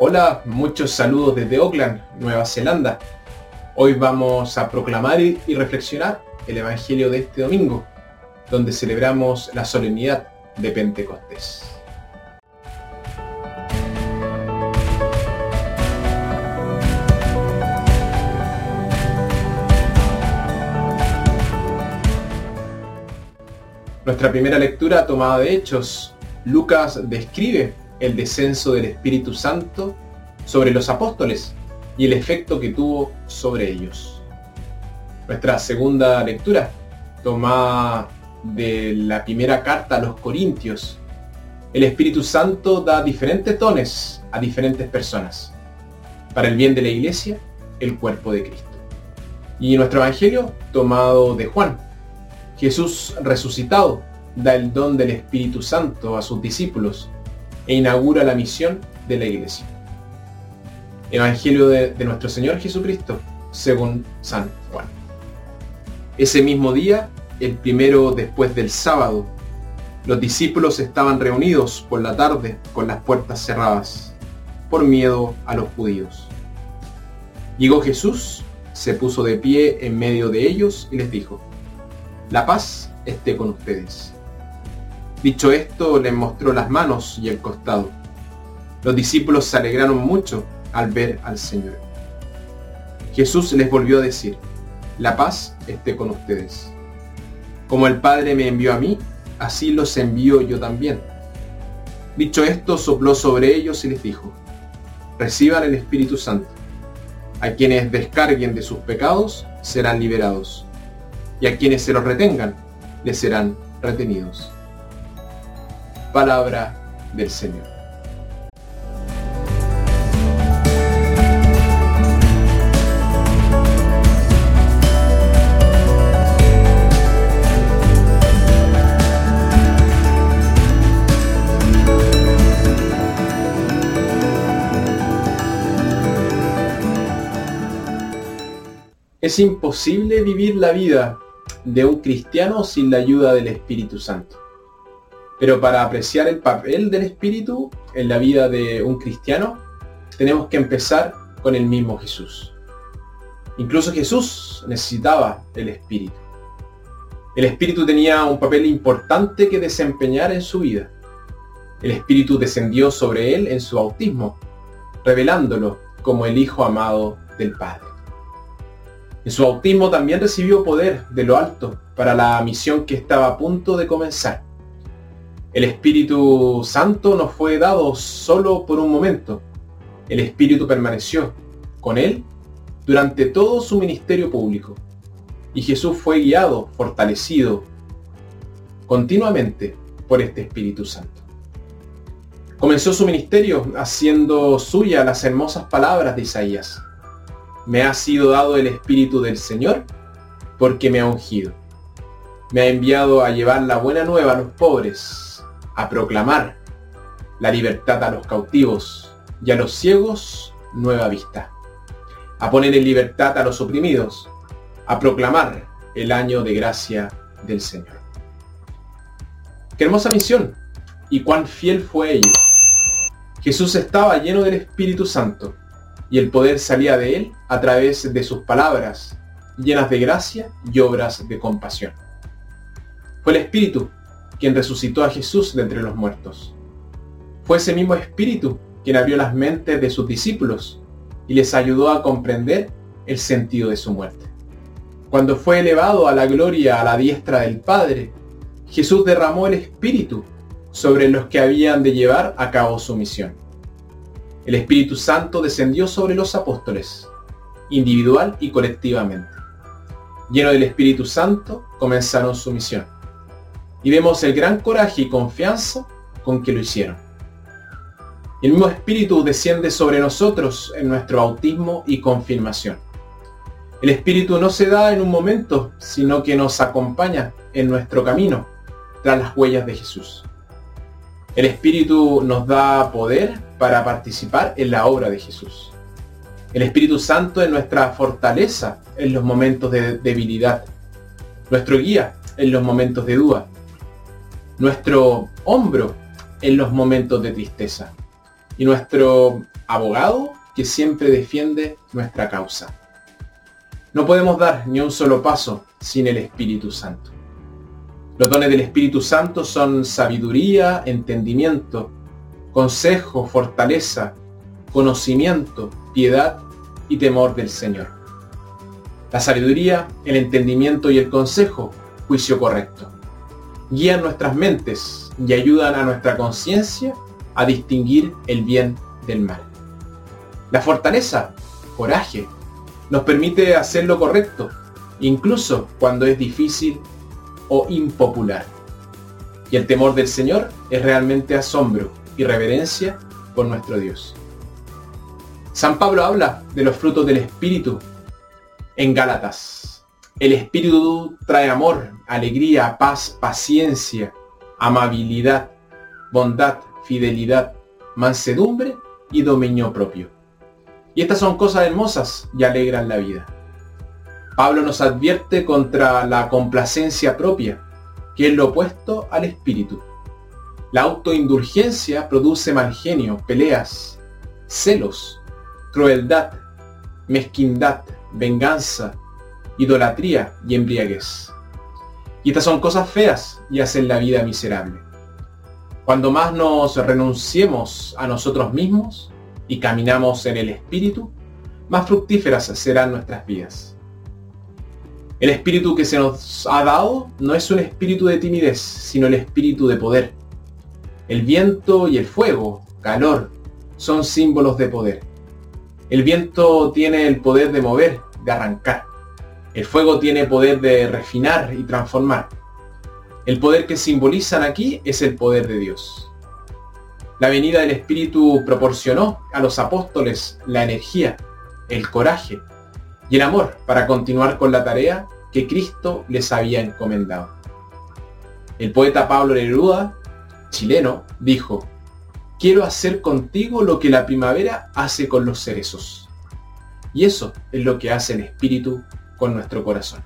Hola, muchos saludos desde Auckland, Nueva Zelanda. Hoy vamos a proclamar y reflexionar el Evangelio de este domingo, donde celebramos la solemnidad de Pentecostés. Nuestra primera lectura tomada de Hechos, Lucas describe el descenso del Espíritu Santo sobre los apóstoles y el efecto que tuvo sobre ellos. Nuestra segunda lectura, tomada de la primera carta a los Corintios, el Espíritu Santo da diferentes dones a diferentes personas, para el bien de la iglesia, el cuerpo de Cristo. Y nuestro Evangelio, tomado de Juan, Jesús resucitado da el don del Espíritu Santo a sus discípulos e inaugura la misión de la iglesia. Evangelio de, nuestro Señor Jesucristo, según San Juan. Ese mismo día, el primero después del sábado, los discípulos estaban reunidos por la tarde con las puertas cerradas, por miedo a los judíos. Llegó Jesús, se puso de pie en medio de ellos y les dijo, la paz esté con ustedes. Dicho esto, les mostró las manos y el costado. Los discípulos se alegraron mucho al ver al Señor. Jesús les volvió a decir, la paz esté con ustedes. Como el Padre me envió a mí, así los envío yo también. Dicho esto, sopló sobre ellos y les dijo, reciban el Espíritu Santo. A quienes descarguen de sus pecados serán liberados, y a quienes se los retengan les serán retenidos. Palabra del Señor. Es imposible vivir la vida de un cristiano sin la ayuda del Espíritu Santo. Pero para apreciar el papel del Espíritu en la vida de un cristiano, tenemos que empezar con el mismo Jesús. Incluso Jesús necesitaba el Espíritu. El Espíritu tenía un papel importante que desempeñar en su vida. El Espíritu descendió sobre él en su bautismo, revelándolo como el Hijo amado del Padre. En su bautismo también recibió poder de lo alto para la misión que estaba a punto de comenzar el Espíritu Santo nos fue dado solo por un momento. El Espíritu permaneció con él durante todo su ministerio público. Y Jesús fue guiado, fortalecido continuamente por este Espíritu Santo. Comenzó su ministerio haciendo suya las hermosas palabras de Isaías. Me ha sido dado el Espíritu del Señor porque me ha ungido. Me ha enviado a llevar la buena nueva a los pobres, a proclamar la libertad a los cautivos y a los ciegos nueva vista, a poner en libertad a los oprimidos, a proclamar el año de gracia del Señor. Qué hermosa misión y cuán fiel fue ello. Jesús estaba lleno del Espíritu Santo y el poder salía de él a través de sus palabras llenas de gracia y obras de compasión. Fue el Espíritu quien resucitó a Jesús de entre los muertos. Fue ese mismo Espíritu quien abrió las mentes de sus discípulos y les ayudó a comprender el sentido de su muerte. Cuando fue elevado a la gloria a la diestra del Padre, Jesús derramó el Espíritu sobre los que habían de llevar a cabo su misión. El Espíritu Santo descendió sobre los apóstoles, individual y colectivamente. Lleno del Espíritu Santo, comenzaron su misión y vemos el gran coraje y confianza con que lo hicieron. El mismo Espíritu desciende sobre nosotros en nuestro bautismo y confirmación. El Espíritu no se da en un momento, sino que nos acompaña en nuestro camino tras las huellas de Jesús. El Espíritu nos da poder para participar en la obra de Jesús. El Espíritu Santo es nuestra fortaleza en los momentos de debilidad, nuestro guía en los momentos de duda, nuestro hombro en los momentos de tristeza y nuestro abogado que siempre defiende nuestra causa. No podemos dar ni un solo paso sin el Espíritu Santo. Los dones del Espíritu Santo son sabiduría, entendimiento, consejo, fortaleza, conocimiento, piedad y temor del Señor. La sabiduría, el entendimiento y el consejo, juicio correcto. Guían nuestras mentes y ayudan a nuestra conciencia a distinguir el bien del mal. La fortaleza, coraje, nos permite hacer lo correcto, incluso cuando es difícil o impopular. Y el temor del Señor es realmente asombro y reverencia por nuestro Dios. San Pablo habla de los frutos del Espíritu en Gálatas. El Espíritu trae amor, alegría, paz, paciencia, amabilidad, bondad, fidelidad, mansedumbre y dominio propio. Y estas son cosas hermosas y alegran la vida. Pablo nos advierte contra la complacencia propia, que es lo opuesto al espíritu. La autoindulgencia produce mal genio, peleas, celos, crueldad, mezquindad, venganza, idolatría y embriaguez. Y estas son cosas feas y hacen la vida miserable. Cuando más nos renunciemos a nosotros mismos y caminamos en el Espíritu, más fructíferas serán nuestras vidas. El espíritu que se nos ha dado no es un espíritu de timidez, sino el espíritu de poder. El viento y el fuego, calor, son símbolos de poder. El viento tiene el poder de mover, de arrancar. El fuego tiene poder de refinar y transformar. El poder que simbolizan aquí es el poder de Dios. La venida del Espíritu proporcionó a los apóstoles la energía, el coraje y el amor para continuar con la tarea que Cristo les había encomendado. El poeta Pablo Neruda, chileno, dijo, quiero hacer contigo lo que la primavera hace con los cerezos. Y eso es lo que hace el Espíritu con nuestro corazón.